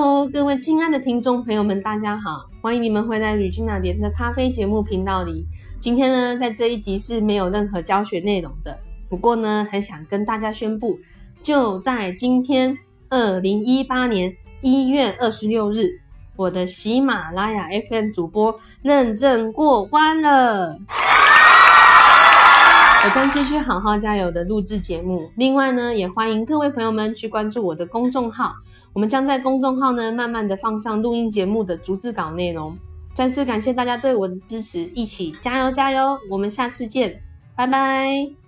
Hello，各位亲爱的听众朋友们，大家好，欢迎你们回来吕君娜点的咖啡节目频道里。今天呢，在这一集是没有任何教学内容的，不过呢，很想跟大家宣布，就在今天，二零一八年一月二十六日，我的喜马拉雅 FM 主播认证过关了。我将继续好好加油的录制节目。另外呢，也欢迎各位朋友们去关注我的公众号。我们将在公众号呢，慢慢的放上录音节目的逐字稿内容。再次感谢大家对我的支持，一起加油加油！我们下次见，拜拜。